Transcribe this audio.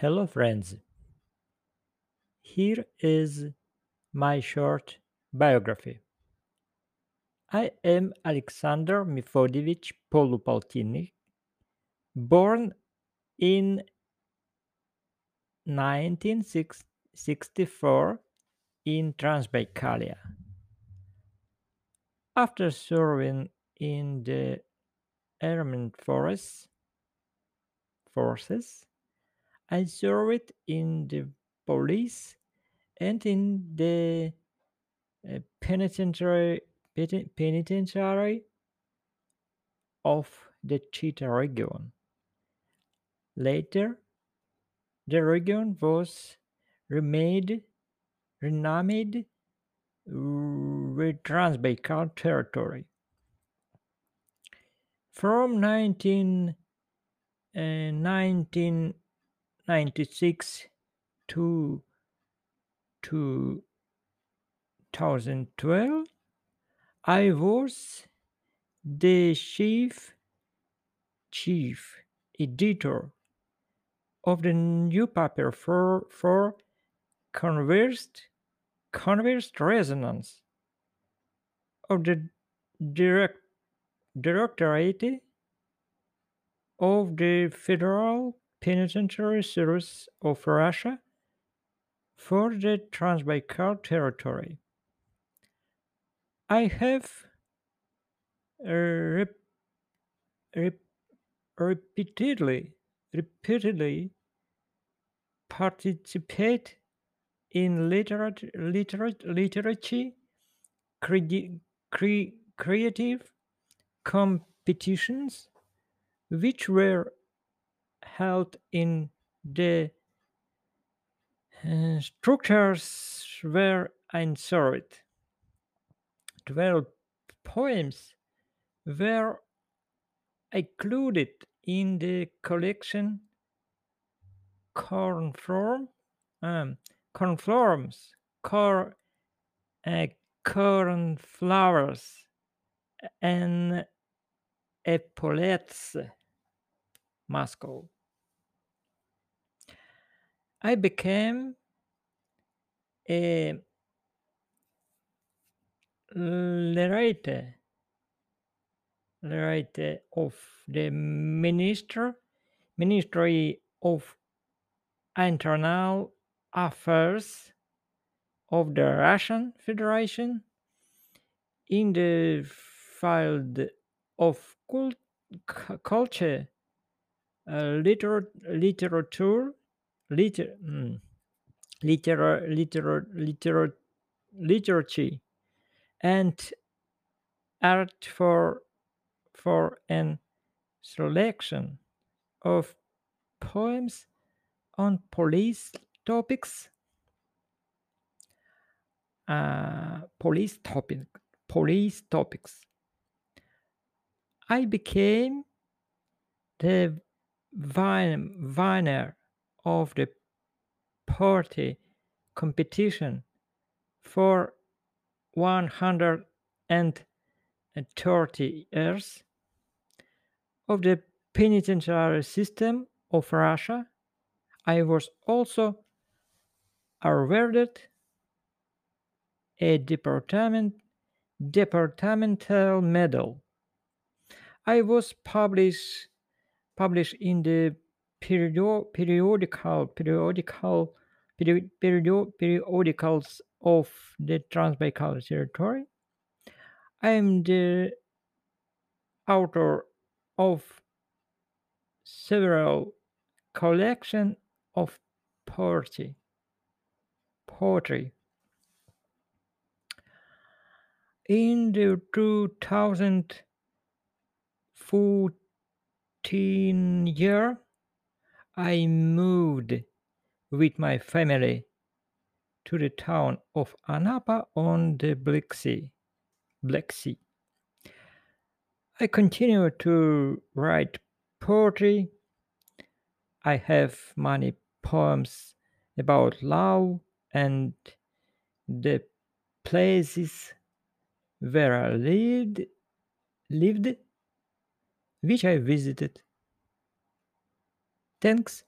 Hello, friends. Here is my short biography. I am Alexander Mifodevich Polupaltiny, born in 1964 in Transbaikalia. After serving in the Armed Forces, forces I served in the police and in the uh, penitentiary, penitentiary of the Chita region. Later, the region was remade, renamed Transbaikal territory. From 19, uh, 1996 to 2012, I was the chief chief editor of the new paper for for conversed conversed resonance of the direct directorate of the Federal Penitentiary Service of Russia for the Transbaikal territory. I have uh, rep- rep- repeatedly repeatedly participate in literat- literat- literature cre- cre- creative competitions which were held in the uh, structures where I served. Twelve poems were included in the collection Cornform, um, Cornflorms, Cor, uh, Cornflowers, and Epaulets, Moscow. I became a Lerite, Lerite of the Minister, Ministry of Internal Affairs of the Russian Federation in the field of cult- culture, uh, liter- literature, liter- mm, liter- liter- liter- literature, and art for for an selection of poems on police topics uh, police topic police topics. I became the vin- winner of the party competition for 130 years of the penitentiary system of Russia. I was also awarded a department departmental medal. I was published published in the period, periodical periodical peri- period, periodicals of the Transbaikal territory. I am the author of several collection of poetry. Poetry. In the 2014 year, I moved with my family to the town of Anapa on the Black Sea. Black Sea. I continue to write poetry. I have many poems about love and the places where I lived, lived, which I visited. Thanks